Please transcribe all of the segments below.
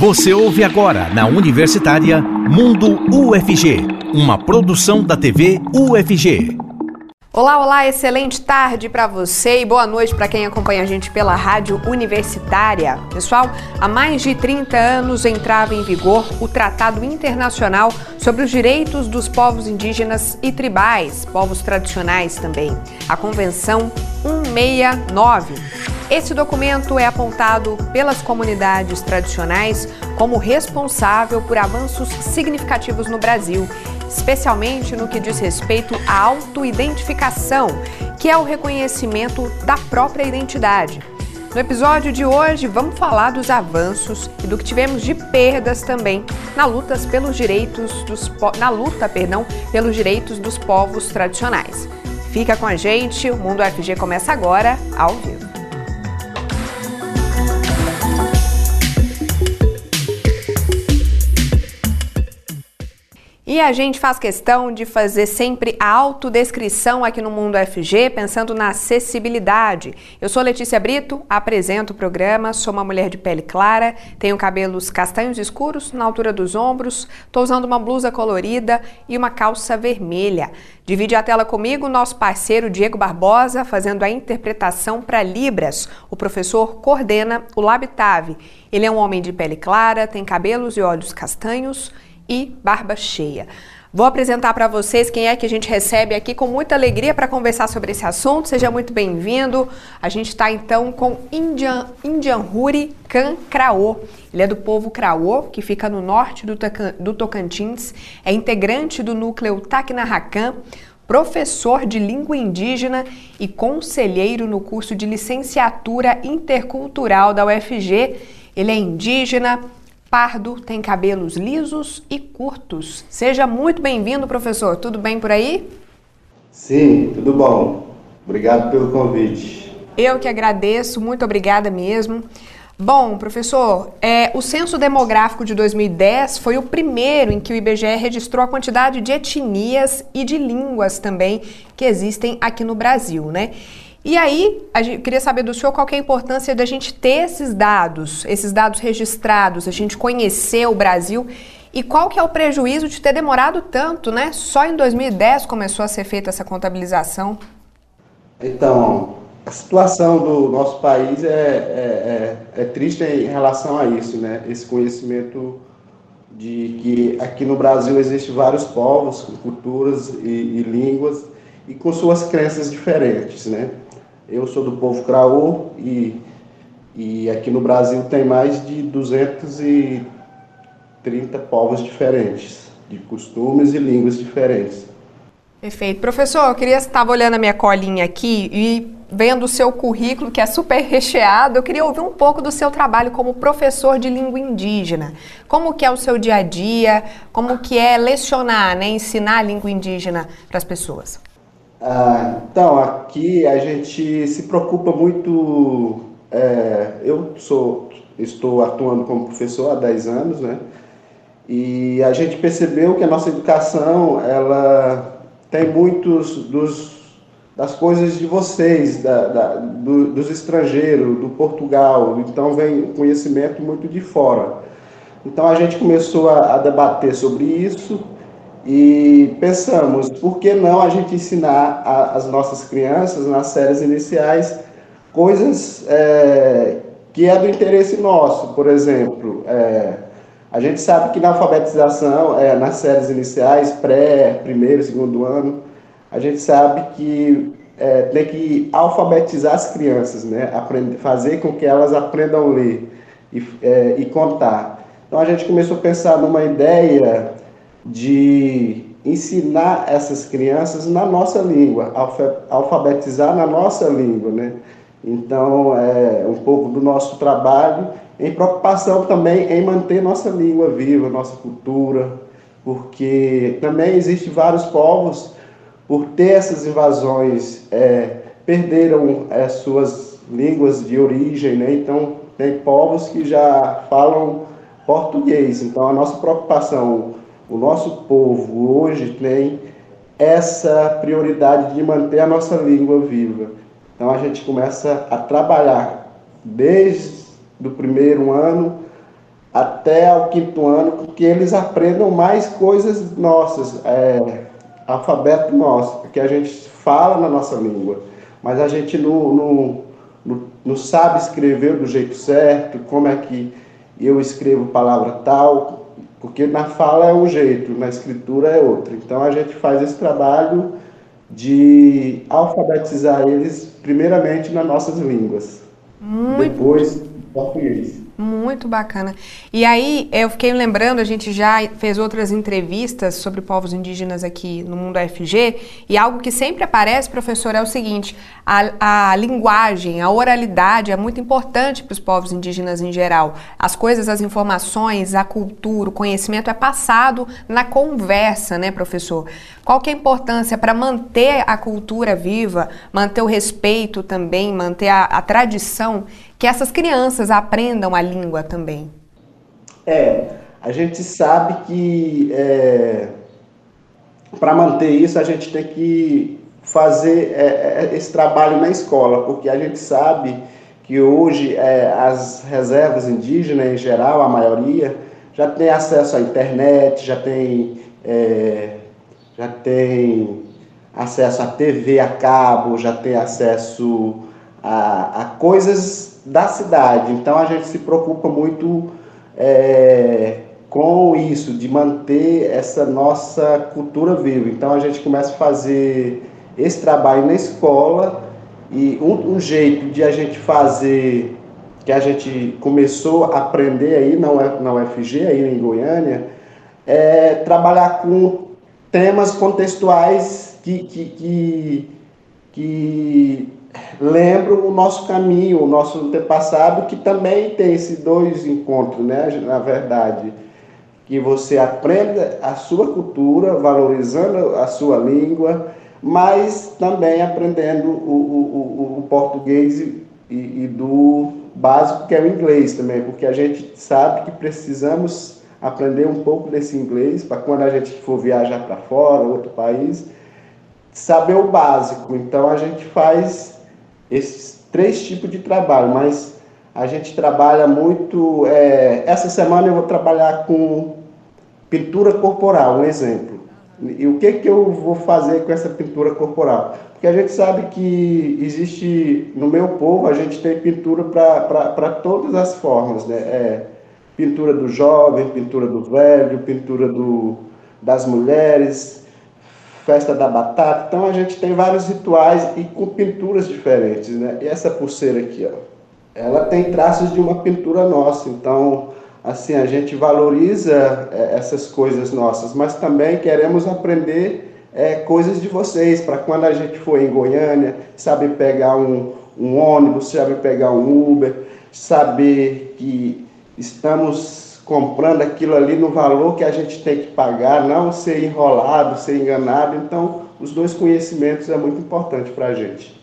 Você ouve agora na Universitária Mundo UFG, uma produção da TV UFG. Olá, olá, excelente tarde para você e boa noite para quem acompanha a gente pela Rádio Universitária. Pessoal, há mais de 30 anos entrava em vigor o Tratado Internacional sobre os Direitos dos Povos Indígenas e Tribais, povos tradicionais também, a Convenção 169. Esse documento é apontado pelas comunidades tradicionais como responsável por avanços significativos no Brasil especialmente no que diz respeito à autoidentificação, que é o reconhecimento da própria identidade. No episódio de hoje, vamos falar dos avanços e do que tivemos de perdas também na luta pelos direitos dos na luta, perdão, pelos direitos dos povos tradicionais. Fica com a gente, o Mundo FG começa agora, ao vivo. E a gente faz questão de fazer sempre a autodescrição aqui no Mundo FG, pensando na acessibilidade. Eu sou Letícia Brito, apresento o programa, sou uma mulher de pele clara, tenho cabelos castanhos escuros na altura dos ombros, estou usando uma blusa colorida e uma calça vermelha. Divide a tela comigo nosso parceiro Diego Barbosa, fazendo a interpretação para Libras. O professor coordena o Labitave. Ele é um homem de pele clara, tem cabelos e olhos castanhos e barba cheia. Vou apresentar para vocês quem é que a gente recebe aqui com muita alegria para conversar sobre esse assunto. Seja muito bem-vindo. A gente está então com Indian, Indianhuri Khan Kraô. Ele é do povo Kraô, que fica no norte do, do Tocantins, é integrante do núcleo Tacna professor de língua indígena e conselheiro no curso de licenciatura intercultural da UFG. Ele é indígena, pardo, tem cabelos lisos e curtos. Seja muito bem-vindo, professor. Tudo bem por aí? Sim, tudo bom. Obrigado pelo convite. Eu que agradeço, muito obrigada mesmo. Bom, professor, é, o censo demográfico de 2010 foi o primeiro em que o IBGE registrou a quantidade de etnias e de línguas também que existem aqui no Brasil, né? E aí, eu queria saber do senhor qual é a importância da gente ter esses dados, esses dados registrados, a gente conhecer o Brasil e qual que é o prejuízo de ter demorado tanto, né? Só em 2010 começou a ser feita essa contabilização. Então, a situação do nosso país é, é, é, é triste em relação a isso, né? Esse conhecimento de que aqui no Brasil existem vários povos, culturas e, e línguas e com suas crenças diferentes, né? Eu sou do povo Craô e, e aqui no Brasil tem mais de 230 povos diferentes, de costumes e línguas diferentes. Perfeito. Professor, eu queria estava olhando a minha colinha aqui e vendo o seu currículo, que é super recheado, eu queria ouvir um pouco do seu trabalho como professor de língua indígena. Como que é o seu dia a dia? Como que é lecionar, né, ensinar a língua indígena para as pessoas? Ah, então, aqui a gente se preocupa muito. É, eu sou, estou atuando como professor há 10 anos, né? E a gente percebeu que a nossa educação ela tem muitos dos, das coisas de vocês, da, da, do, dos estrangeiros, do Portugal, então vem conhecimento muito de fora. Então a gente começou a, a debater sobre isso e pensamos, por que não a gente ensinar as nossas crianças nas séries iniciais coisas é, que é do interesse nosso, por exemplo, é, a gente sabe que na alfabetização, é, nas séries iniciais, pré, primeiro, segundo ano, a gente sabe que é, tem que alfabetizar as crianças, né? Aprender, fazer com que elas aprendam a ler e, é, e contar. Então a gente começou a pensar numa ideia de ensinar essas crianças na nossa língua, alfabetizar na nossa língua, né? Então, é um pouco do nosso trabalho em preocupação também em manter nossa língua viva, nossa cultura, porque também existem vários povos, por ter essas invasões, é, perderam é, suas línguas de origem, né? Então, tem povos que já falam português. Então, a nossa preocupação o nosso povo hoje tem essa prioridade de manter a nossa língua viva. Então a gente começa a trabalhar desde o primeiro ano até o quinto ano, que eles aprendam mais coisas nossas, é, alfabeto nosso, que a gente fala na nossa língua, mas a gente não, não, não, não sabe escrever do jeito certo, como é que eu escrevo palavra tal, porque na fala é um jeito, na escritura é outro. Então a gente faz esse trabalho de alfabetizar eles primeiramente nas nossas línguas, Muito... depois português. Muito bacana. E aí, eu fiquei lembrando, a gente já fez outras entrevistas sobre povos indígenas aqui no Mundo FG, e algo que sempre aparece, professor, é o seguinte: a, a linguagem, a oralidade é muito importante para os povos indígenas em geral. As coisas, as informações, a cultura, o conhecimento é passado na conversa, né, professor? Qual que é a importância para manter a cultura viva, manter o respeito também, manter a, a tradição que essas crianças aprendam a língua também. É, a gente sabe que é, para manter isso a gente tem que fazer é, é, esse trabalho na escola, porque a gente sabe que hoje é, as reservas indígenas em geral, a maioria, já tem acesso à internet, já tem, é, já tem acesso à TV a cabo, já tem acesso a, a coisas da cidade. Então a gente se preocupa muito é, com isso, de manter essa nossa cultura viva. Então a gente começa a fazer esse trabalho na escola e um, um jeito de a gente fazer, que a gente começou a aprender aí na, na UFG, aí em Goiânia, é trabalhar com temas contextuais que, que, que, que lembro o nosso caminho, o nosso antepassado, que também tem esses dois encontros, né? Na verdade, que você aprenda a sua cultura, valorizando a sua língua, mas também aprendendo o, o, o, o português e, e, do básico, que é o inglês também, porque a gente sabe que precisamos aprender um pouco desse inglês para quando a gente for viajar para fora, outro país, saber o básico. Então a gente faz esses três tipos de trabalho, mas a gente trabalha muito. É, essa semana eu vou trabalhar com pintura corporal, um exemplo. E o que, que eu vou fazer com essa pintura corporal? Porque a gente sabe que existe, no meu povo, a gente tem pintura para todas as formas, né? É, pintura do jovem, pintura do velho, pintura do, das mulheres, festa da batata. Então a gente tem vários rituais e com pinturas diferentes, né? E essa pulseira aqui, ó, ela tem traços de uma pintura nossa. Então, assim, a gente valoriza é, essas coisas nossas, mas também queremos aprender é, coisas de vocês, para quando a gente for em Goiânia, saber pegar um, um ônibus, saber pegar um Uber, saber que estamos comprando aquilo ali no valor que a gente tem que pagar, não ser enrolado, ser enganado. Então, os dois conhecimentos é muito importante para a gente.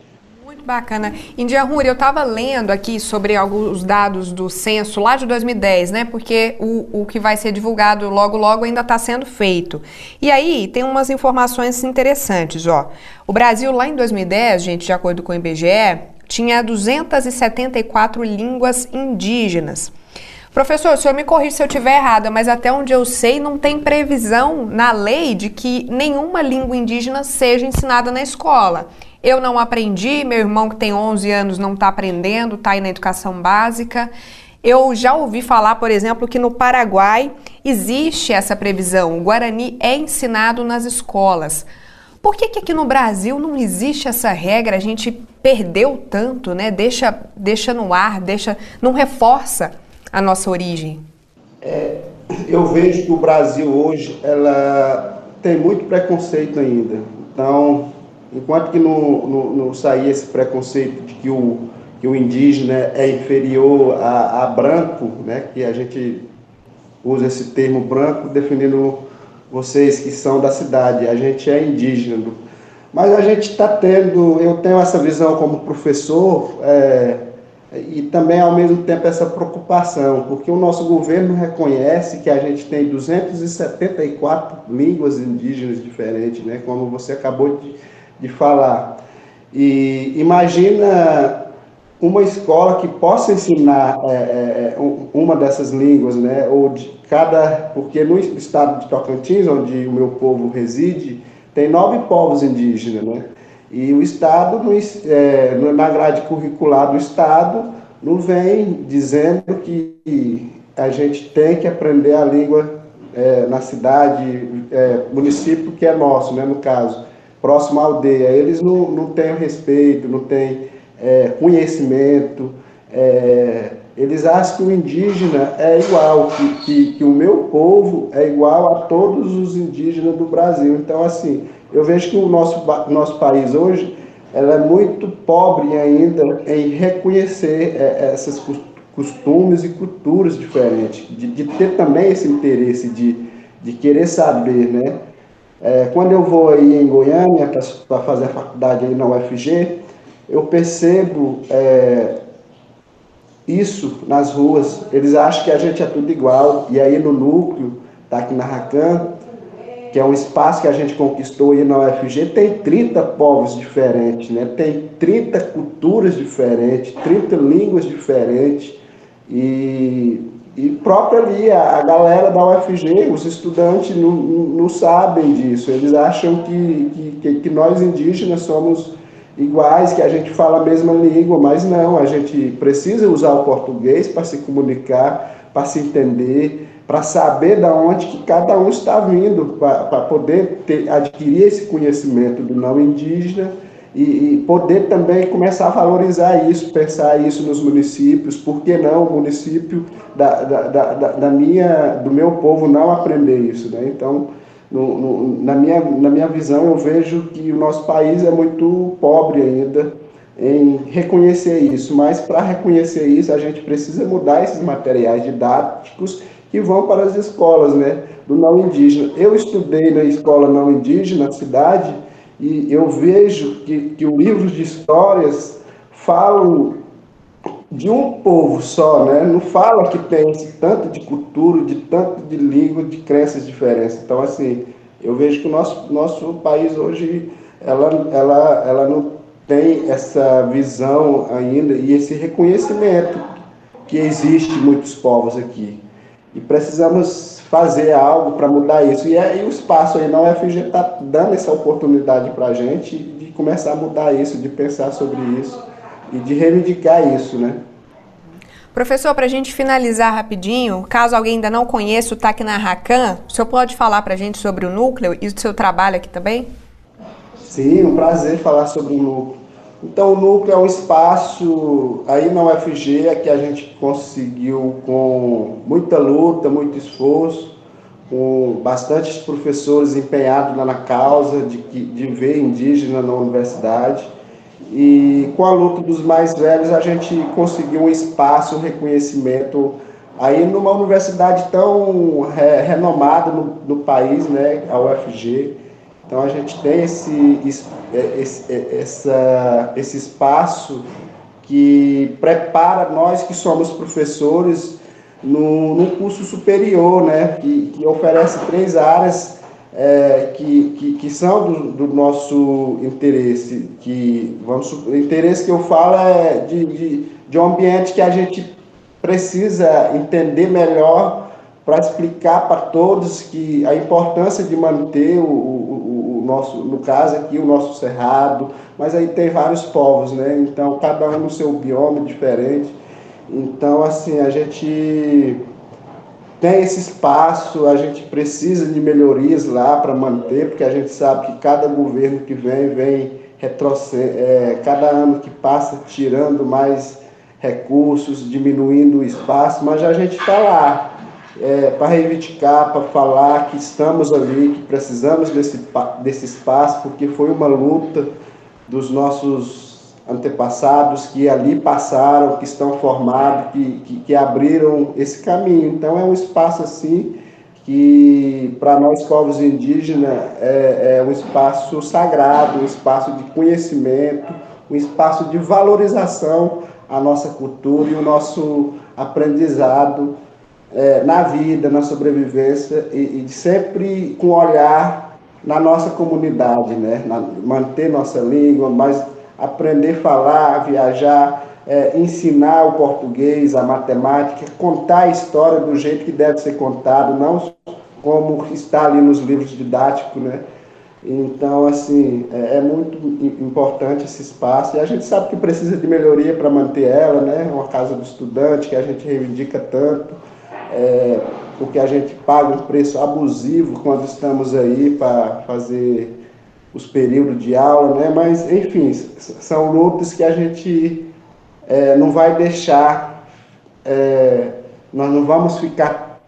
Muito bacana. India Ruri, eu estava lendo aqui sobre alguns dados do censo lá de 2010, né? Porque o, o que vai ser divulgado logo, logo ainda está sendo feito. E aí tem umas informações interessantes, ó. O Brasil lá em 2010, gente, de acordo com o IBGE, tinha 274 línguas indígenas. Professor, o senhor me corrija se eu estiver errada, mas até onde eu sei, não tem previsão na lei de que nenhuma língua indígena seja ensinada na escola. Eu não aprendi, meu irmão que tem 11 anos não está aprendendo, está aí na educação básica. Eu já ouvi falar, por exemplo, que no Paraguai existe essa previsão. O Guarani é ensinado nas escolas. Por que, que aqui no Brasil não existe essa regra? A gente perdeu tanto, né? Deixa, deixa no ar, deixa, não reforça a nossa origem? É, eu vejo que o Brasil hoje ela tem muito preconceito ainda. Então, enquanto que não, não, não sair esse preconceito de que o, que o indígena é inferior a, a branco, né, que a gente usa esse termo branco definindo vocês que são da cidade, a gente é indígena. Mas a gente está tendo, eu tenho essa visão como professor, é, e também ao mesmo tempo essa preocupação, porque o nosso governo reconhece que a gente tem 274 línguas indígenas diferentes, né, como você acabou de, de falar. E imagina uma escola que possa ensinar é, é, é uma dessas línguas, né? Ou de cada, porque no estado de Tocantins, onde o meu povo reside, tem nove povos indígenas, né? E o estado, no, é, na grade curricular do estado, não vem dizendo que a gente tem que aprender a língua é, na cidade, é, município que é nosso, né? No caso, próximo à aldeia. Eles não, não têm respeito, não têm é, conhecimento, é, eles acham que o indígena é igual, que, que, que, o meu povo é igual a todos os indígenas do Brasil. Então, assim, eu vejo que o nosso, nosso país hoje ela é muito pobre ainda em reconhecer é, essas costumes e culturas diferentes, de, de, ter também esse interesse de, de querer saber, né? É, quando eu vou aí em Goiânia para fazer a faculdade aí na UFG, eu percebo é, isso nas ruas. Eles acham que a gente é tudo igual. E aí no núcleo, tá aqui na Racan, que é um espaço que a gente conquistou aí na UFG, tem 30 povos diferentes, né? tem 30 culturas diferentes, 30 línguas diferentes. E, e próprio ali, a, a galera da UFG, os estudantes não, não, sabem disso. Eles acham que, que, que nós indígenas somos iguais, que a gente fala a mesma língua, mas não, a gente precisa usar o português para se comunicar, para se entender, para saber da onde que cada um está vindo, para poder ter, adquirir esse conhecimento do não indígena e, e, poder também começar a valorizar isso, pensar isso nos municípios, por que não o município da, da, da, da minha, do meu povo não aprender isso, né? Então, no, no, na, minha, na minha visão, eu vejo que o nosso país é muito pobre ainda em reconhecer isso, mas para reconhecer isso, a gente precisa mudar esses materiais didáticos que vão para as escolas né, do não indígena. Eu estudei na escola não indígena, na cidade, e eu vejo que, que o livro de histórias falam de um povo só, né? Não fala que tem tanto de cultura, de tanto de língua, de crenças diferentes. Então, assim, eu vejo que o nosso, nosso país hoje, ela, ela, ela não tem essa visão ainda e esse reconhecimento que existe muitos povos aqui. E precisamos fazer algo para mudar isso. E, é, e o espaço aí na UFG está dando essa oportunidade para a gente de começar a mudar isso, de pensar sobre isso e de reivindicar isso, né? Professor, para a gente finalizar rapidinho, caso alguém ainda não conheça o TAC na Racan, o senhor pode falar para a gente sobre o núcleo e o seu trabalho aqui também? Sim, um prazer falar sobre o núcleo. Então, o núcleo é um espaço aí na UFG que a gente conseguiu com muita luta, muito esforço, com bastantes professores empenhados na causa de, de ver indígena na universidade. E com a luta dos mais velhos, a gente conseguiu um espaço, um reconhecimento aí numa universidade tão re, renomada no, no, país, né, a UFG. Então a gente tem esse, esse, essa, esse espaço que prepara nós que somos professores no, curso superior, né, que, que oferece três áreas é, que, que, que, são do, do, nosso interesse, que vamos o interesse que eu falo é de, de, de um ambiente que a gente precisa entender melhor para explicar para todos que a importância de manter o, o, nosso, no caso aqui, o nosso cerrado, mas aí tem vários povos, né? Então, cada um no seu bioma diferente. Então, assim, a gente tem esse espaço, a gente precisa de melhorias lá para manter, porque a gente sabe que cada governo que vem, vem retrocedendo, é, cada ano que passa tirando mais recursos, diminuindo o espaço, mas a gente está lá é, para reivindicar, para falar que estamos ali, que precisamos desse, desse espaço, porque foi uma luta dos nossos antepassados que ali passaram, que estão formados, que, que, que abriram esse caminho. Então é um espaço assim que para nós povos indígenas é, é, um espaço sagrado, um espaço de conhecimento, um espaço de valorização à nossa cultura e o nosso aprendizado é, na vida, na sobrevivência e, e, sempre com olhar na nossa comunidade, né? Na, manter nossa língua, mas aprender a falar, viajar, é, ensinar o português, a matemática, contar a história do jeito que deve ser contado, não como está ali nos livros didáticos, né? Então, assim, é, é, muito importante esse espaço e a gente sabe que precisa de melhoria para manter ela, né? Uma casa do estudante que a gente reivindica tanto, é, porque a gente paga um preço abusivo quando estamos aí para fazer os períodos de aula, né? Mas, enfim, são lutas que a gente é, não vai deixar, é, nós não vamos ficar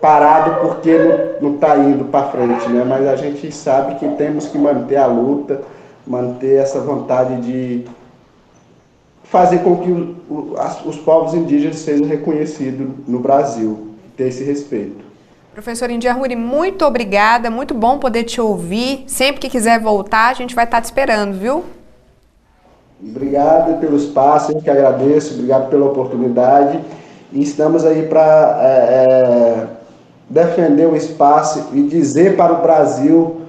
parado porque não está indo para frente, né? Mas a gente sabe que temos que manter a luta, manter essa vontade de fazer com que o, o, as, os povos indígenas sejam reconhecidos no Brasil, ter esse respeito. Professor India Ruri, muito obrigada, muito bom poder te ouvir. Sempre que quiser voltar, a gente vai estar te esperando, viu? Obrigado pelo espaço, eu que agradeço, obrigado pela oportunidade. E estamos aí para é, é, defender o espaço e dizer para o Brasil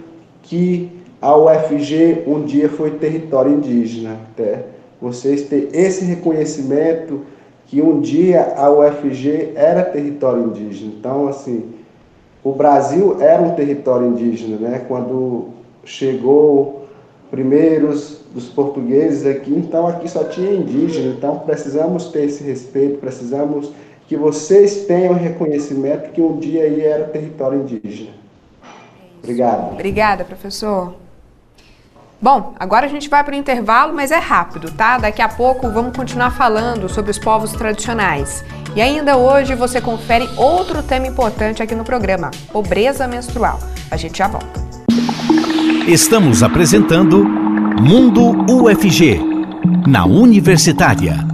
que a UFG um dia foi território indígena. Até vocês ter esse reconhecimento que um dia a UFG era território indígena. Então, assim, o Brasil era um território indígena, né? Quando chegou primeiros dos portugueses aqui, então aqui só tinha indígena. Então precisamos ter esse respeito, precisamos que vocês tenham reconhecimento que um dia aí era território indígena. Obrigado. Obrigada, professor. Bom, agora a gente vai para o intervalo, mas é rápido, tá? Daqui a pouco vamos continuar falando sobre os povos tradicionais. E ainda hoje você confere outro tema importante aqui no programa: pobreza menstrual. A gente já volta. Estamos apresentando Mundo UFG, na Universitária.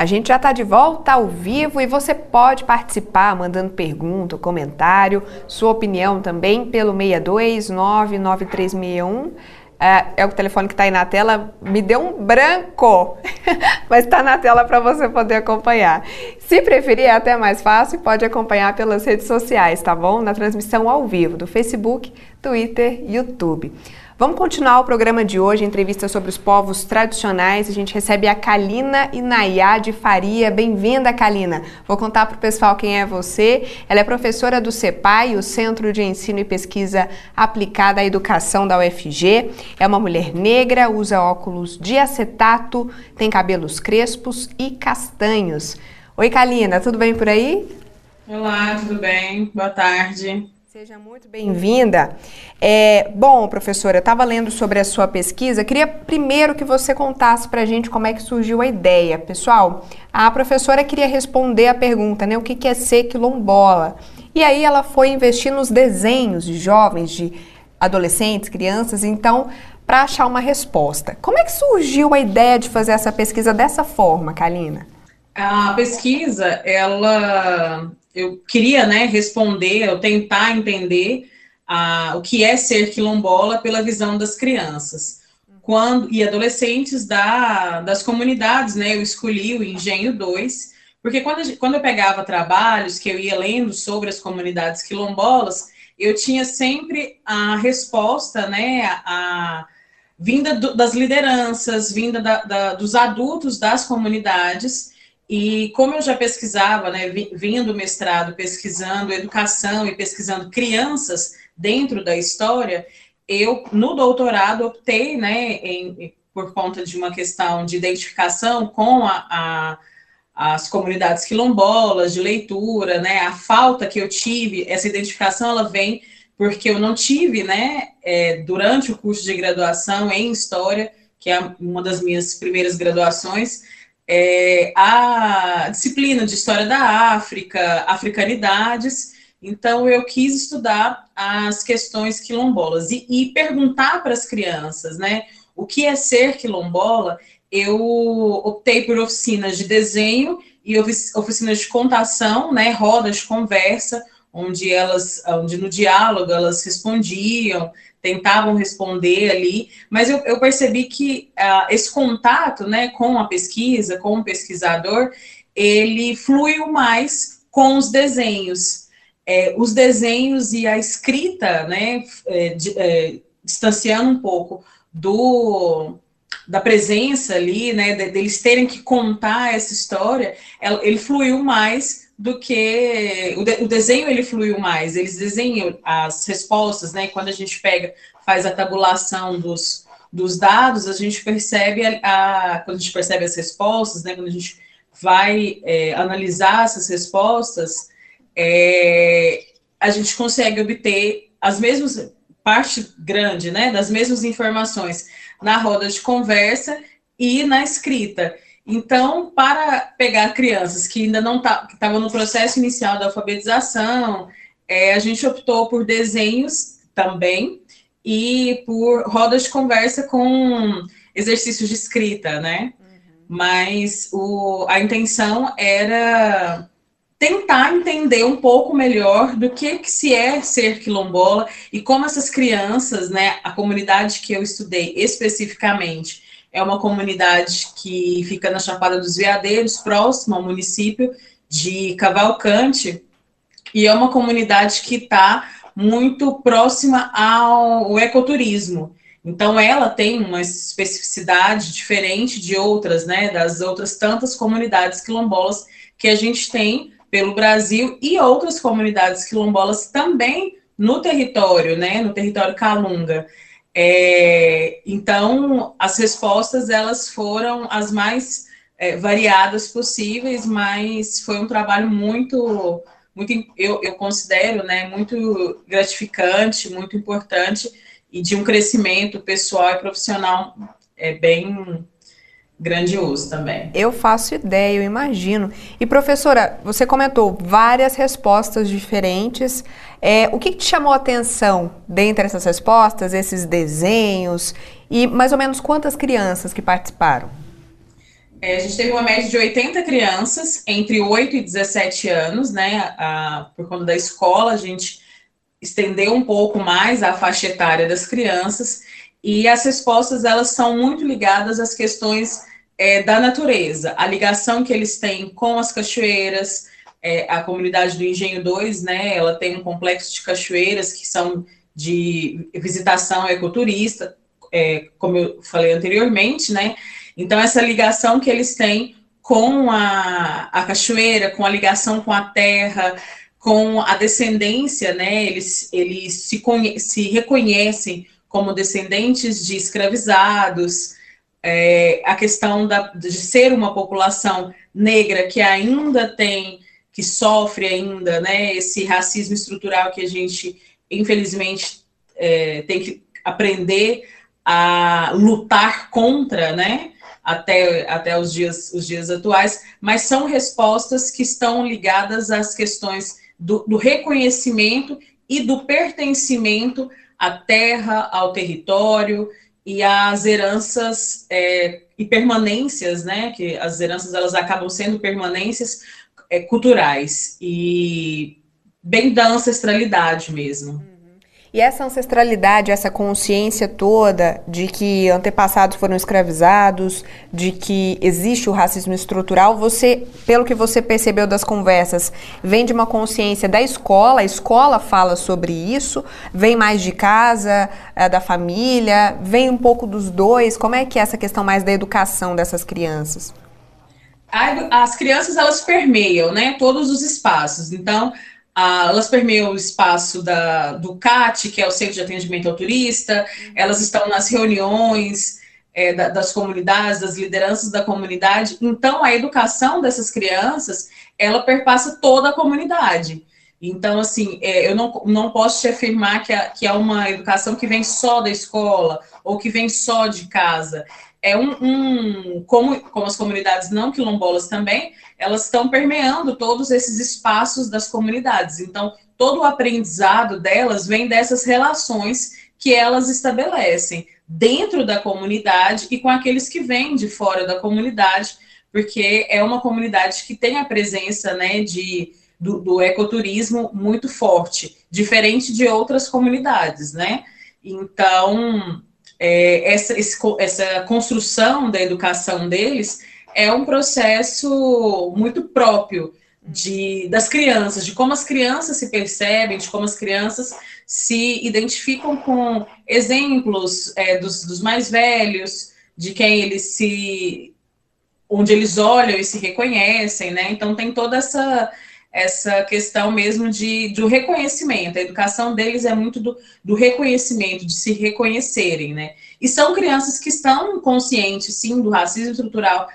A gente já está de volta ao vivo e você pode participar mandando pergunta, comentário, sua opinião também pelo 6299361. É, é o telefone que está aí na tela. Me deu um branco, mas está na tela para você poder acompanhar. Se preferir, é até mais fácil, pode acompanhar pelas redes sociais, tá bom? Na transmissão ao vivo do Facebook, Twitter, YouTube. Vamos continuar o programa de hoje, entrevista sobre os povos tradicionais. A gente recebe a Kalina Inayá de Faria. Bem-vinda, Kalina. Vou contar para o pessoal quem é você. Ela é professora do CEPAI, o Centro de Ensino e Pesquisa Aplicada à Educação da UFG. É uma mulher negra, usa óculos de acetato, tem cabelos crespos e castanhos. Oi, Kalina, tudo bem por aí? Olá, tudo bem? Boa tarde. Seja muito bem-vinda. É, bom, professora, eu estava lendo sobre a sua pesquisa. Queria primeiro que você contasse para a gente como é que surgiu a ideia. Pessoal, a professora queria responder a pergunta, né? O que, que é ser quilombola? E aí ela foi investir nos desenhos de jovens, de adolescentes, crianças, então, para achar uma resposta. Como é que surgiu a ideia de fazer essa pesquisa dessa forma, Kalina? A pesquisa, ela eu queria né, responder, eu tentar entender a, o que é ser quilombola pela visão das crianças quando, e adolescentes da, das comunidades, né? Eu escolhi o Engenho 2, porque quando, quando eu pegava trabalhos que eu ia lendo sobre as comunidades quilombolas, eu tinha sempre a resposta, né, a, a vinda do, das lideranças, vinda da, da, dos adultos das comunidades, e como eu já pesquisava, né, vindo do mestrado, pesquisando educação e pesquisando crianças dentro da história, eu, no doutorado, optei, né, em, por conta de uma questão de identificação com a, a as comunidades quilombolas, de leitura, né, a falta que eu tive, essa identificação, ela vem porque eu não tive, né, é, durante o curso de graduação em História, que é uma das minhas primeiras graduações, é, a disciplina de História da África, Africanidades. Então, eu quis estudar as questões quilombolas e, e perguntar para as crianças, né? O que é ser quilombola? Eu optei por oficinas de desenho e oficinas de contação, né? Rodas de conversa, onde elas, onde no diálogo elas respondiam, tentavam responder ali, mas eu, eu percebi que uh, esse contato né, com a pesquisa, com o pesquisador, ele fluiu mais com os desenhos. É, os desenhos e a escrita, né, é, de, é, distanciando um pouco do, da presença ali, né, deles de, terem que contar essa história, ele fluiu mais do que o, de, o, desenho ele fluiu mais. Eles desenham as respostas, né? Quando a gente pega, faz a tabulação dos, dos dados, a gente percebe a, a quando a gente percebe as respostas, né? Quando a gente vai é, analisar essas respostas, é, a gente consegue obter as mesmas parte grande, né? Das mesmas informações na roda de conversa e na escrita. Então, para pegar crianças que ainda não tá, estavam no processo inicial da alfabetização, é, a gente optou por desenhos também e por rodas de conversa com exercícios de escrita, né? Uhum. Mas o, a intenção era tentar entender um pouco melhor do que, que se é ser quilombola e como essas crianças, né, a comunidade que eu estudei especificamente, é uma comunidade que fica na Chapada dos Veadeiros, próximo ao município de Cavalcante, e é uma comunidade que está muito próxima ao ecoturismo. Então, ela tem uma especificidade diferente de outras, né, das outras tantas comunidades quilombolas que a gente tem pelo Brasil e outras comunidades quilombolas também no território, né, no território Calunga. É, então, as respostas elas foram as mais é, variadas possíveis, mas foi um trabalho muito, muito eu, eu considero, né, muito gratificante, muito importante e de um crescimento pessoal e profissional é, bem grandioso também. Eu faço ideia, eu imagino. E professora, você comentou várias respostas diferentes. É, o que, que te chamou a atenção dentre essas respostas, esses desenhos e mais ou menos quantas crianças que participaram? É, a gente teve uma média de 80 crianças entre 8 e 17 anos, né? A, por conta da escola, a gente estendeu um pouco mais a faixa etária das crianças e as respostas elas são muito ligadas às questões é, da natureza, a ligação que eles têm com as cachoeiras, é, a comunidade do Engenho 2, né, ela tem um complexo de cachoeiras que são de visitação ecoturista, é, como eu falei anteriormente, né, então essa ligação que eles têm com a, a cachoeira, com a ligação com a terra, com a descendência, né, eles, eles se, se reconhecem como descendentes de escravizados, é, a questão da, de ser uma população negra que ainda tem, que sofre ainda, né, esse racismo estrutural que a gente, infelizmente, é, tem que aprender a lutar contra, né, até, até os, dias, os dias atuais, mas são respostas que estão ligadas às questões do, do reconhecimento e do pertencimento à terra, ao território, e as heranças é, e permanências, né? Que as heranças elas acabam sendo permanências é, culturais e bem da ancestralidade mesmo. E essa ancestralidade, essa consciência toda de que antepassados foram escravizados, de que existe o racismo estrutural, você, pelo que você percebeu das conversas, vem de uma consciência da escola, a escola fala sobre isso, vem mais de casa, é, da família, vem um pouco dos dois. Como é que é essa questão mais da educação dessas crianças? As crianças elas permeiam, né, todos os espaços. Então, elas permeiam o espaço da, do CAT, que é o Centro de Atendimento ao Turista, elas estão nas reuniões é, da, das comunidades, das lideranças da comunidade. Então, a educação dessas crianças, ela perpassa toda a comunidade. Então, assim, é, eu não, não posso te afirmar que, a, que é uma educação que vem só da escola ou que vem só de casa é um, um, como, como as comunidades não quilombolas também, elas estão permeando todos esses espaços das comunidades. Então, todo o aprendizado delas vem dessas relações que elas estabelecem dentro da comunidade e com aqueles que vêm de fora da comunidade, porque é uma comunidade que tem a presença né, de, do, do ecoturismo muito forte, diferente de outras comunidades, né? Então, é, essa, esse, essa construção da educação deles é um processo muito próprio de, das crianças, de como as crianças se percebem, de como as crianças se identificam com exemplos é, dos, dos, mais velhos, de quem eles se onde eles olham e se reconhecem, né? Então tem toda essa essa questão mesmo de, de reconhecimento. A educação deles é muito do, do reconhecimento, de se reconhecerem, né? E são crianças que estão conscientes, sim, do racismo estrutural,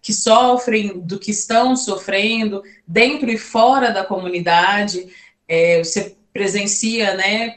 que sofrem, do que estão sofrendo, dentro e fora da comunidade. É, você presencia, né?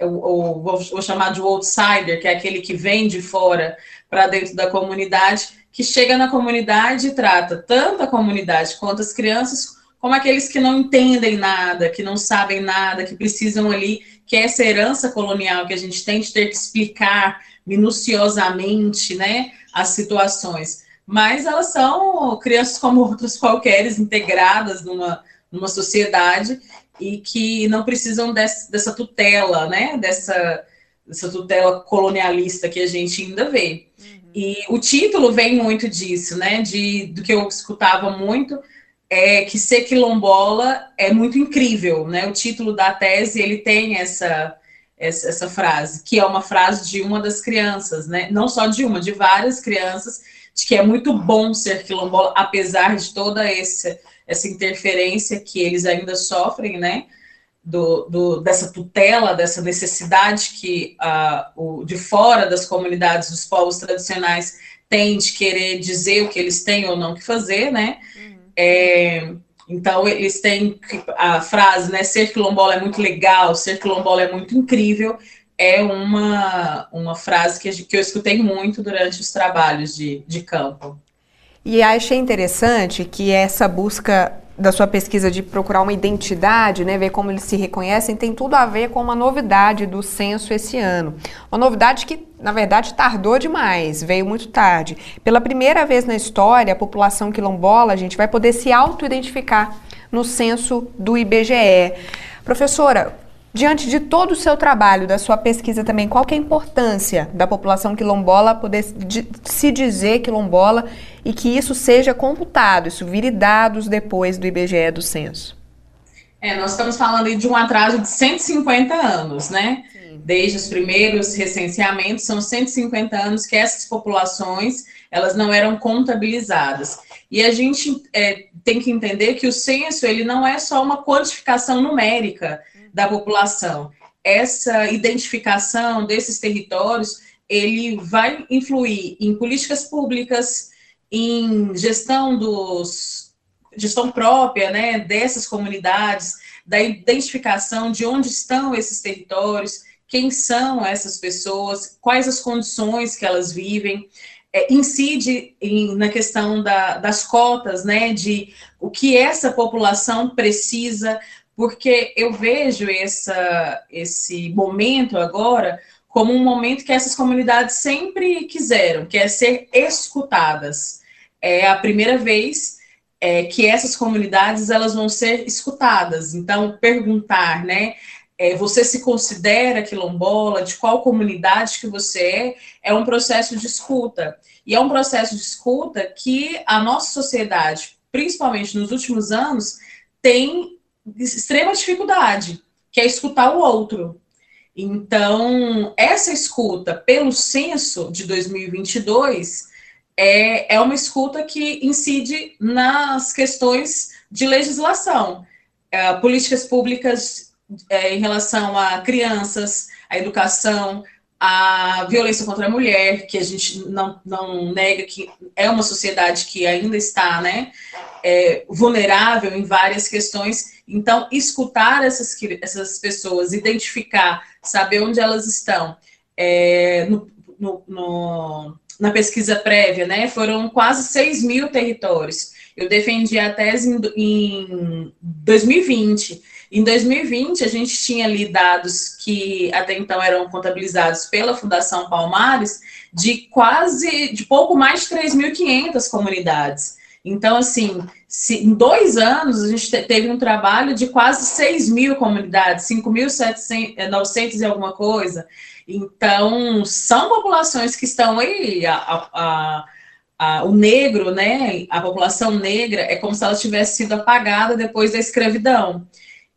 O, o, vou chamar de outsider, que é aquele que vem de fora para dentro da comunidade, que chega na comunidade e trata tanto a comunidade quanto as crianças como aqueles que não entendem nada, que não sabem nada, que precisam ali, que é essa herança colonial que a gente tem de ter que explicar minuciosamente, né, as situações. Mas elas são crianças como outras qualquer, integradas numa, numa sociedade e que não precisam dessa, dessa tutela, né, dessa, dessa tutela colonialista que a gente ainda vê. Uhum. E o título vem muito disso, né, de, do que eu escutava muito, é que ser quilombola é muito incrível, né? O título da tese ele tem essa, essa, essa frase, que é uma frase de uma das crianças, né? Não só de uma, de várias crianças, de que é muito bom ser quilombola, apesar de toda essa, essa interferência que eles ainda sofrem, né? Do, do, dessa tutela, dessa necessidade que uh, o, de fora das comunidades dos povos tradicionais tem de querer dizer o que eles têm ou não que fazer, né? Uhum. É, então, eles têm a frase, né? Ser quilombola é muito legal, ser quilombola é muito incrível. É uma, uma frase que, que eu escutei muito durante os trabalhos de, de campo. E achei interessante que essa busca da sua pesquisa de procurar uma identidade, né, ver como eles se reconhecem, tem tudo a ver com uma novidade do censo esse ano. Uma novidade que, na verdade, tardou demais, veio muito tarde. Pela primeira vez na história, a população quilombola, a gente vai poder se auto-identificar no censo do IBGE. Professora, Diante de todo o seu trabalho, da sua pesquisa também, qual é a importância da população quilombola poder se dizer quilombola e que isso seja computado, isso vire dados depois do IBGE do censo? É, nós estamos falando de um atraso de 150 anos, né? Sim. Desde os primeiros recenseamentos, são 150 anos que essas populações elas não eram contabilizadas. E a gente é, tem que entender que o censo ele não é só uma quantificação numérica da população. Essa identificação desses territórios, ele vai influir em políticas públicas, em gestão dos gestão própria, né, dessas comunidades, da identificação de onde estão esses territórios, quem são essas pessoas, quais as condições que elas vivem, é, incide em, na questão da, das cotas, né, de o que essa população precisa porque eu vejo essa, esse momento agora como um momento que essas comunidades sempre quiseram, que é ser escutadas. É a primeira vez é, que essas comunidades elas vão ser escutadas. Então, perguntar, né? É, você se considera quilombola? De qual comunidade que você é? É um processo de escuta. E é um processo de escuta que a nossa sociedade, principalmente nos últimos anos, tem extrema dificuldade, que é escutar o outro. Então, essa escuta pelo censo de 2022 é, é uma escuta que incide nas questões de legislação, é, políticas públicas é, em relação a crianças, a educação, a violência contra a mulher, que a gente não, não nega que é uma sociedade que ainda está né, é, vulnerável em várias questões, então, escutar essas, essas pessoas, identificar, saber onde elas estão, é, no, no, no, na pesquisa prévia, né, foram quase 6 mil territórios. Eu defendi a tese em, em 2020. Em 2020, a gente tinha ali dados que até então eram contabilizados pela Fundação Palmares de quase, de pouco mais de 3.500 comunidades. Então, assim, se, em dois anos a gente teve um trabalho de quase 6 mil comunidades, 5.900 e alguma coisa. Então, são populações que estão aí, a, a, a, o negro, né, a população negra, é como se ela tivesse sido apagada depois da escravidão.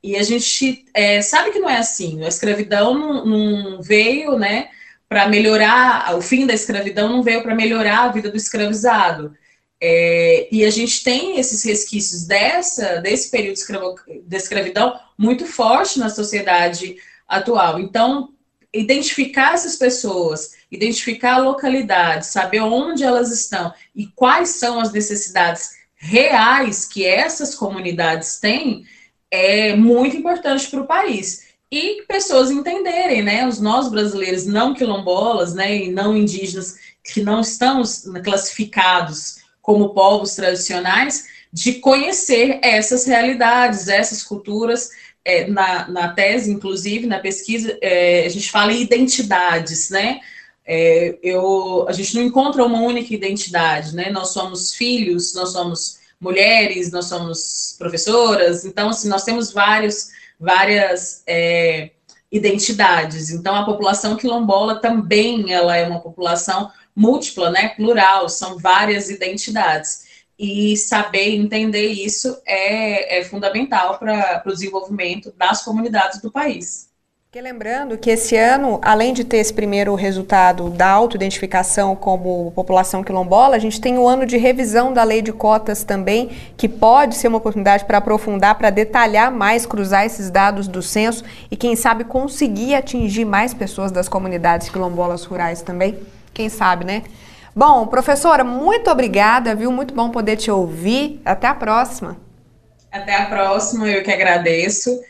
E a gente é, sabe que não é assim, a escravidão não, não veio, né, para melhorar, o fim da escravidão não veio para melhorar a vida do escravizado. É, e a gente tem esses resquícios dessa, desse período de, de escravidão muito forte na sociedade atual. Então, identificar essas pessoas, identificar a localidade, saber onde elas estão e quais são as necessidades reais que essas comunidades têm, é muito importante para o país e pessoas entenderem, né? Os nós brasileiros não quilombolas, né, e não indígenas que não estamos classificados como povos tradicionais, de conhecer essas realidades, essas culturas. É, na, na tese, inclusive, na pesquisa, é, a gente fala em identidades, né? É, eu, a gente não encontra uma única identidade, né? Nós somos filhos, nós somos mulheres, nós somos professoras, então, assim, nós temos vários várias é, identidades. Então, a população quilombola também ela é uma população múltipla, né, plural, são várias identidades. E saber entender isso é, é fundamental para o desenvolvimento das comunidades do país. Porque lembrando que esse ano, além de ter esse primeiro resultado da autoidentificação como população quilombola, a gente tem o ano de revisão da lei de cotas também, que pode ser uma oportunidade para aprofundar, para detalhar mais, cruzar esses dados do censo e, quem sabe, conseguir atingir mais pessoas das comunidades quilombolas rurais também. Quem sabe, né? Bom, professora, muito obrigada, viu? Muito bom poder te ouvir. Até a próxima. Até a próxima, eu que agradeço.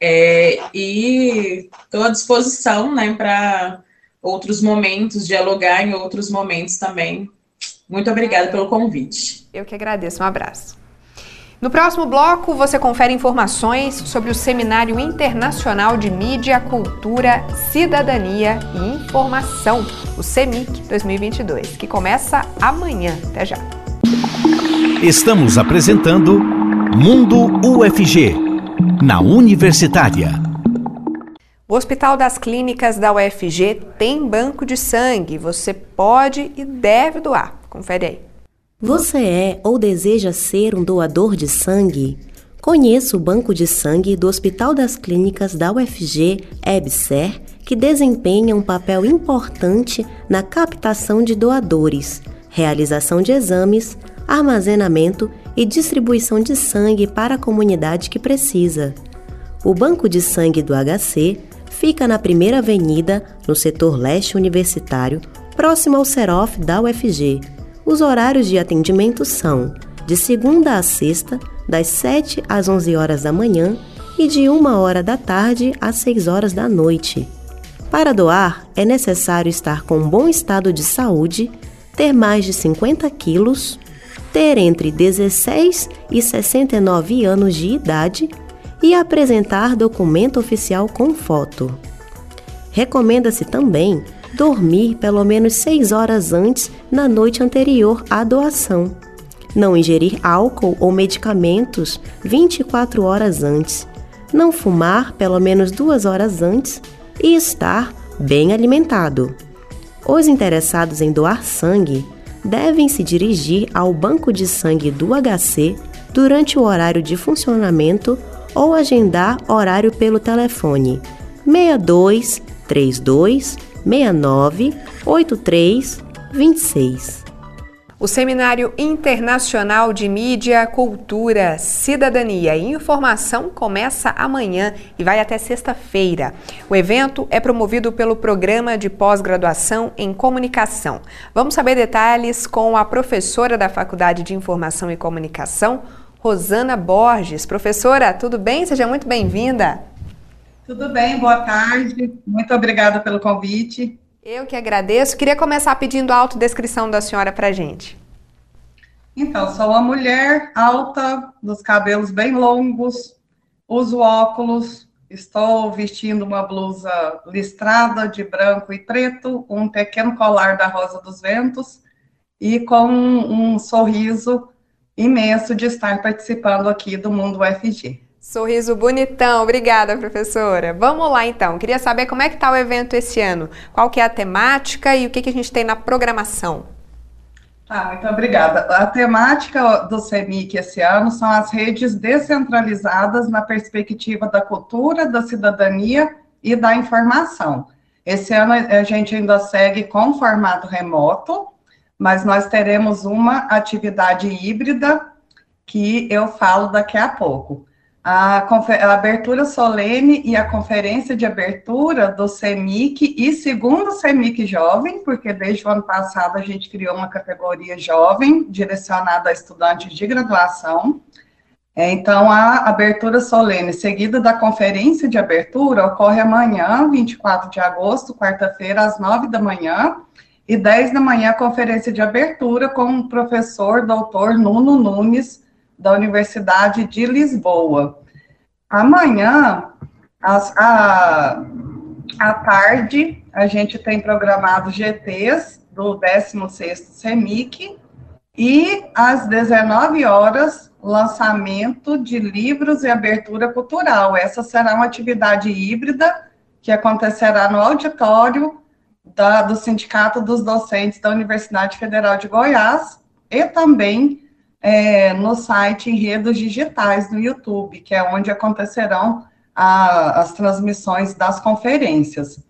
É, e estou à disposição né, para outros momentos, dialogar em outros momentos também. Muito obrigada pelo convite. Eu que agradeço. Um abraço. No próximo bloco, você confere informações sobre o Seminário Internacional de Mídia, Cultura, Cidadania e Informação, o CEMIC 2022, que começa amanhã. Até já. Estamos apresentando Mundo UFG na Universitária. O Hospital das Clínicas da UFG tem banco de sangue. Você pode e deve doar. Confere aí. Você é ou deseja ser um doador de sangue? Conheça o banco de sangue do Hospital das Clínicas da UFG, EBSER, que desempenha um papel importante na captação de doadores, realização de exames, armazenamento e distribuição de sangue para a comunidade que precisa. O Banco de Sangue do HC fica na Primeira Avenida, no setor leste universitário, próximo ao Serof da UFG. Os horários de atendimento são de segunda a sexta, das 7 às 11 horas da manhã e de 1 hora da tarde às 6 horas da noite. Para doar, é necessário estar com bom estado de saúde, ter mais de 50 quilos, ter entre 16 e 69 anos de idade e apresentar documento oficial com foto. Recomenda-se também dormir pelo menos 6 horas antes na noite anterior à doação. Não ingerir álcool ou medicamentos 24 horas antes. Não fumar pelo menos 2 horas antes e estar bem alimentado. Os interessados em doar sangue devem se dirigir ao banco de sangue do HC durante o horário de funcionamento ou agendar horário pelo telefone 62 32 69 83 26. O Seminário Internacional de Mídia, Cultura, Cidadania e Informação começa amanhã e vai até sexta-feira. O evento é promovido pelo Programa de Pós-Graduação em Comunicação. Vamos saber detalhes com a professora da Faculdade de Informação e Comunicação, Rosana Borges. Professora, tudo bem? Seja muito bem-vinda. Tudo bem, boa tarde. Muito obrigada pelo convite. Eu que agradeço. Queria começar pedindo a autodescrição da senhora para gente. Então, sou uma mulher alta, dos cabelos bem longos, uso óculos, estou vestindo uma blusa listrada de branco e preto, um pequeno colar da Rosa dos Ventos e com um, um sorriso imenso de estar participando aqui do Mundo UFG. Sorriso bonitão, obrigada professora. Vamos lá então, queria saber como é que está o evento esse ano, qual que é a temática e o que, que a gente tem na programação. Ah, muito obrigada. A temática do CEMIC esse ano são as redes descentralizadas na perspectiva da cultura, da cidadania e da informação. Esse ano a gente ainda segue com formato remoto, mas nós teremos uma atividade híbrida que eu falo daqui a pouco. A, a, abertura solene e a conferência de abertura do CEMIC e segundo CEMIC Jovem, porque desde o ano passado a gente criou uma categoria jovem direcionada a estudantes de graduação. É, então, a abertura solene seguida da conferência de abertura ocorre amanhã, 24 de agosto, quarta-feira, às 9 da manhã, e 10 da manhã a conferência de abertura com o professor doutor Nuno Nunes, da Universidade de Lisboa. Amanhã, às, à, à tarde, a gente tem programado GTs do 16º CEMIC e às 19 horas, lançamento de livros e abertura cultural. Essa será uma atividade híbrida que acontecerá no auditório da, do Sindicato dos Docentes da Universidade Federal de Goiás e também é, no site Enredos Digitais no YouTube, que é onde acontecerão a, as transmissões das conferências.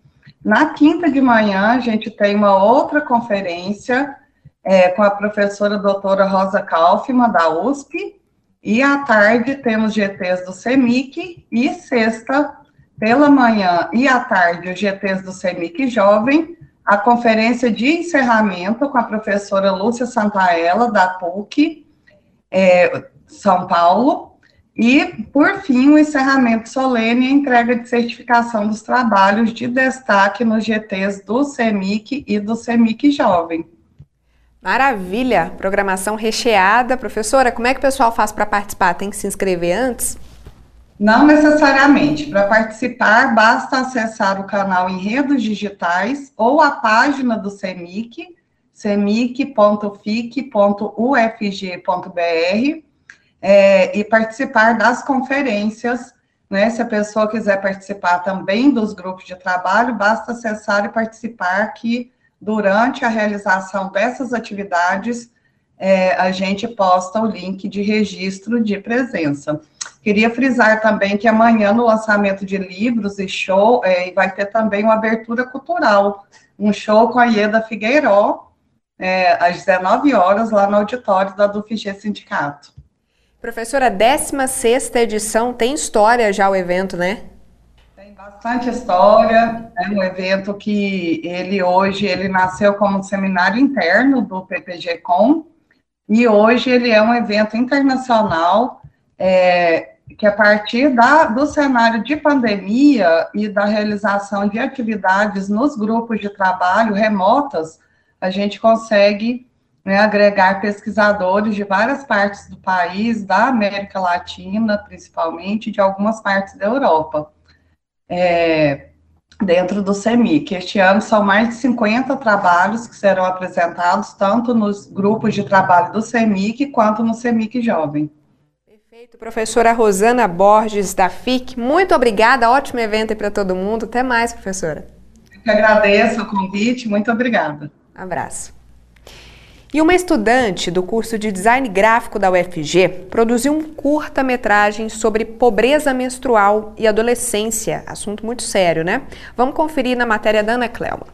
Na quinta de manhã, a gente tem uma outra conferência é, com a professora doutora Rosa Kaufmann, da USP, e à tarde temos GTs do CEMIC, e sexta, pela manhã e à tarde, os GTs do CEMIC Jovem, a conferência de encerramento com a professora Lúcia Santaella, da PUC, é, São Paulo, e, por fim, o encerramento solene e a entrega de certificação dos trabalhos de destaque nos GTs do CEMIC e do CEMIC Jovem. Maravilha! Programação recheada. Professora, como é que o pessoal faz para participar? Tem que se inscrever antes? Não necessariamente. Para participar, basta acessar o canal Enredos Digitais ou a página do CEMIC, semic.fic.ufg.br é, e participar das conferências. Né? Se a pessoa quiser participar também dos grupos de trabalho, basta acessar e participar que durante a realização dessas atividades é, a gente posta o link de registro de presença. Queria frisar também que amanhã, no lançamento de livros e show, é, vai ter também uma abertura cultural, um show com a Ieda Figueiró, é, às 19 horas, lá no auditório da DUFG Sindicato. Professora, 16 edição, tem história já o evento, né? Tem bastante história, é um evento que ele hoje, ele nasceu como um seminário interno do PPG-Com, e hoje ele é um evento internacional, é, que a partir da, do cenário de pandemia e da realização de atividades nos grupos de trabalho remotas, a gente consegue né, agregar pesquisadores de várias partes do país, da América Latina, principalmente, de algumas partes da Europa, é, dentro do CEMIC. Este ano são mais de 50 trabalhos que serão apresentados, tanto nos grupos de trabalho do CEMIC, quanto no CEMIC Jovem. Perfeito. Professora Rosana Borges, da FIC, muito obrigada, ótimo evento para todo mundo. Até mais, professora. Eu que agradeço o convite, muito obrigada. Abraço. E uma estudante do curso de design gráfico da UFG produziu um curta-metragem sobre pobreza menstrual e adolescência. Assunto muito sério, né? Vamos conferir na matéria da Ana Clelma.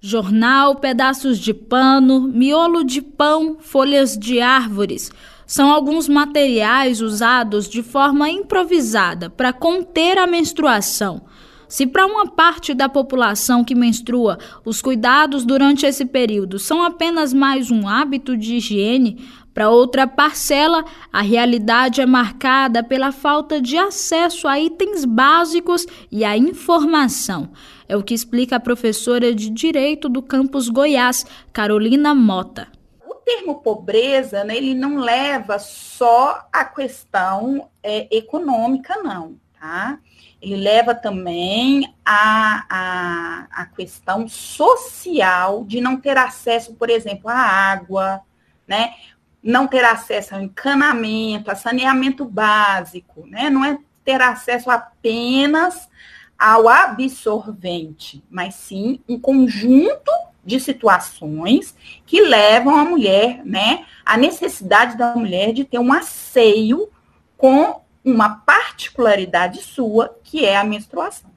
Jornal, pedaços de pano, miolo de pão, folhas de árvores são alguns materiais usados de forma improvisada para conter a menstruação se para uma parte da população que menstrua os cuidados durante esse período são apenas mais um hábito de higiene, para outra parcela, a realidade é marcada pela falta de acesso a itens básicos e a informação. É o que explica a professora de Direito do Campus Goiás, Carolina Mota. O termo pobreza, né, ele não leva só a questão é, econômica, não, tá? ele leva também a, a, a questão social de não ter acesso, por exemplo, à água, né? Não ter acesso ao encanamento, a saneamento básico, né? Não é ter acesso apenas ao absorvente, mas sim um conjunto de situações que levam a mulher, né, a necessidade da mulher de ter um asseio com uma particularidade sua, que é a menstruação.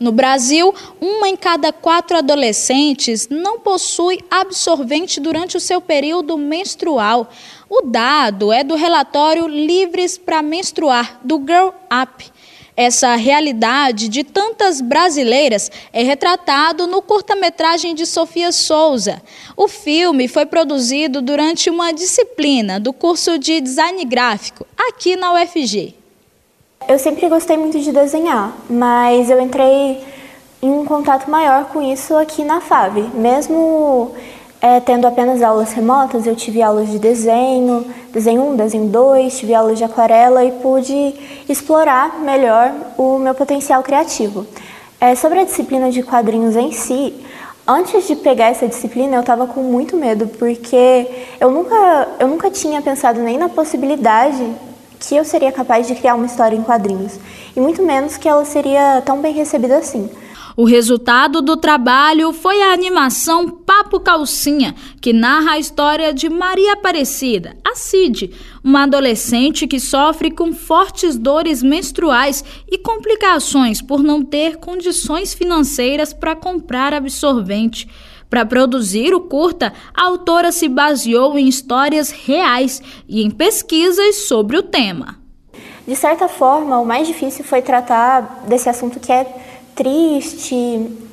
No Brasil, uma em cada quatro adolescentes não possui absorvente durante o seu período menstrual. O dado é do relatório Livres para Menstruar, do Girl Up. Essa realidade de tantas brasileiras é retratado no curta-metragem de Sofia Souza. O filme foi produzido durante uma disciplina do curso de design gráfico aqui na UFG. Eu sempre gostei muito de desenhar, mas eu entrei em um contato maior com isso aqui na FAV. Mesmo é, tendo apenas aulas remotas, eu tive aulas de desenho, desenho 1, desenho 2, tive aulas de aquarela e pude explorar melhor o meu potencial criativo. É, sobre a disciplina de quadrinhos em si, antes de pegar essa disciplina eu estava com muito medo, porque eu nunca, eu nunca tinha pensado nem na possibilidade que eu seria capaz de criar uma história em quadrinhos, e muito menos que ela seria tão bem recebida assim. O resultado do trabalho foi a animação Papo Calcinha, que narra a história de Maria Aparecida, a Cid, uma adolescente que sofre com fortes dores menstruais e complicações por não ter condições financeiras para comprar absorvente. Para produzir o curta, a autora se baseou em histórias reais e em pesquisas sobre o tema. De certa forma, o mais difícil foi tratar desse assunto que é triste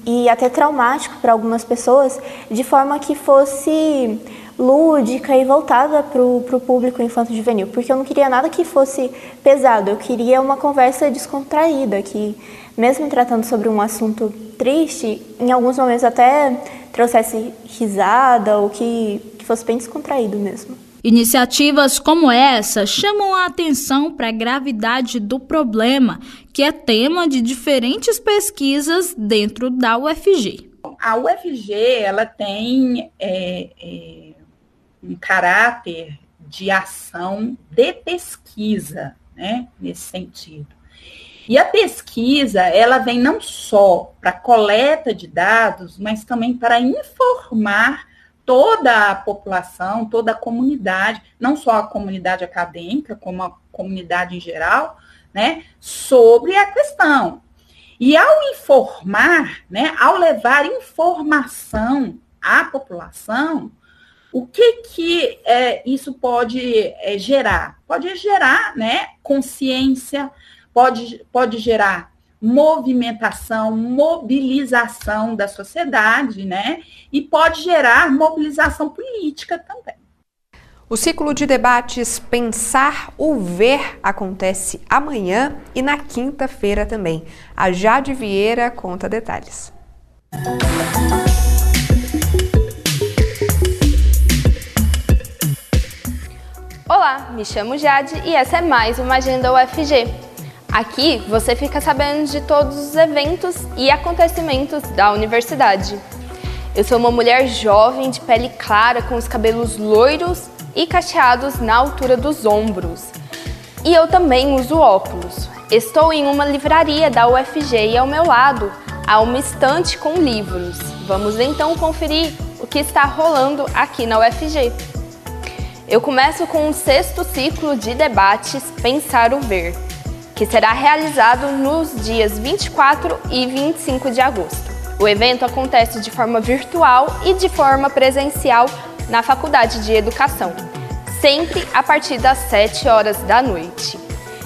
e até traumático para algumas pessoas, de forma que fosse lúdica e voltada para o público infanto-juvenil, porque eu não queria nada que fosse pesado, eu queria uma conversa descontraída, que mesmo tratando sobre um assunto triste, em alguns momentos até trouxesse risada ou que, que fosse bem descontraído mesmo. Iniciativas como essa chamam a atenção para a gravidade do problema, que é tema de diferentes pesquisas dentro da UFG. A UFG ela tem é, é, um caráter de ação de pesquisa, né, nesse sentido. E a pesquisa, ela vem não só para coleta de dados, mas também para informar toda a população, toda a comunidade, não só a comunidade acadêmica, como a comunidade em geral, né, sobre a questão. E ao informar, né, ao levar informação à população, o que que é, isso pode é, gerar? Pode gerar, né, consciência, pode, pode gerar movimentação, mobilização da sociedade, né? E pode gerar mobilização política também. O ciclo de debates Pensar ou Ver acontece amanhã e na quinta-feira também. A Jade Vieira conta detalhes. Olá, me chamo Jade e essa é mais uma Agenda UFG. Aqui você fica sabendo de todos os eventos e acontecimentos da universidade. Eu sou uma mulher jovem de pele clara com os cabelos loiros e cacheados na altura dos ombros. E eu também uso óculos. Estou em uma livraria da UFG e ao meu lado há uma estante com livros. Vamos então conferir o que está rolando aqui na UFG. Eu começo com o sexto ciclo de debates Pensar o Ver que será realizado nos dias 24 e 25 de agosto. O evento acontece de forma virtual e de forma presencial na Faculdade de Educação, sempre a partir das 7 horas da noite.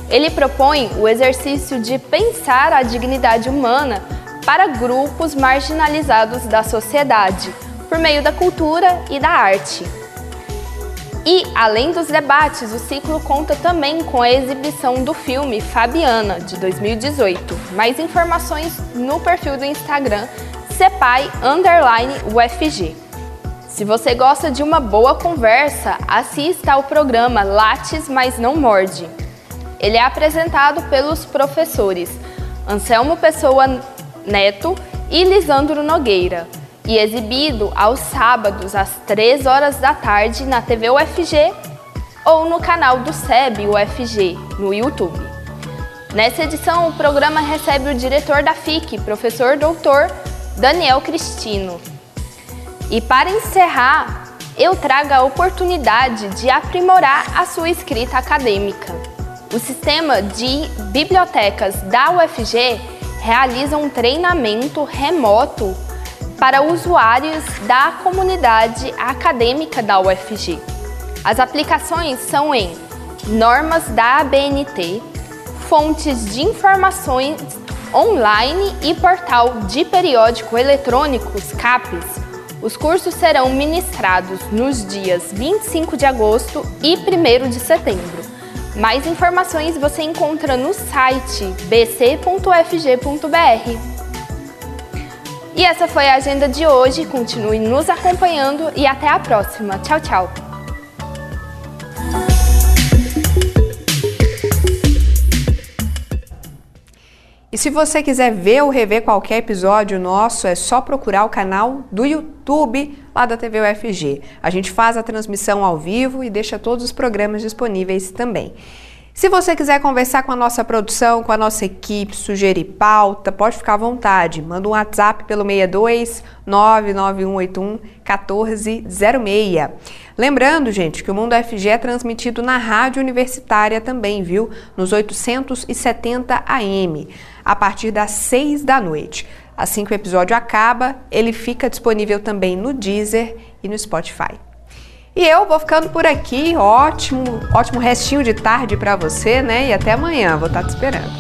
Ele propõe o exercício de pensar a dignidade humana para grupos marginalizados da sociedade, por meio da cultura e da arte. E, além dos debates, o ciclo conta também com a exibição do filme Fabiana, de 2018. Mais informações no perfil do Instagram CEPAI UFG. Se você gosta de uma boa conversa, assista ao programa Lates, mas não morde. Ele é apresentado pelos professores Anselmo Pessoa Neto e Lisandro Nogueira e exibido aos sábados às 3 horas da tarde na TV UFG ou no canal do SEB UFG no YouTube. Nessa edição, o programa recebe o diretor da FIC, professor doutor Daniel Cristino. E para encerrar, eu trago a oportunidade de aprimorar a sua escrita acadêmica. O sistema de bibliotecas da UFG realiza um treinamento remoto para usuários da comunidade acadêmica da UFG. As aplicações são em normas da ABNT, fontes de informações online e portal de periódico eletrônicos CAPES. Os cursos serão ministrados nos dias 25 de agosto e 1 de setembro. Mais informações você encontra no site bc.fg.br. E essa foi a agenda de hoje. Continue nos acompanhando e até a próxima. Tchau, tchau. E se você quiser ver ou rever qualquer episódio nosso, é só procurar o canal do YouTube lá da TV UFG. A gente faz a transmissão ao vivo e deixa todos os programas disponíveis também. Se você quiser conversar com a nossa produção, com a nossa equipe, sugerir pauta, pode ficar à vontade. Manda um WhatsApp pelo 62 99181 1406. Lembrando, gente, que o Mundo FG é transmitido na rádio universitária também, viu? Nos 870 AM, a partir das 6 da noite. Assim que o episódio acaba, ele fica disponível também no Deezer e no Spotify. E eu vou ficando por aqui. Ótimo, ótimo restinho de tarde para você, né? E até amanhã, vou estar te esperando.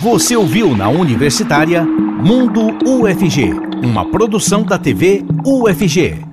Você ouviu na Universitária Mundo UFG, uma produção da TV UFG.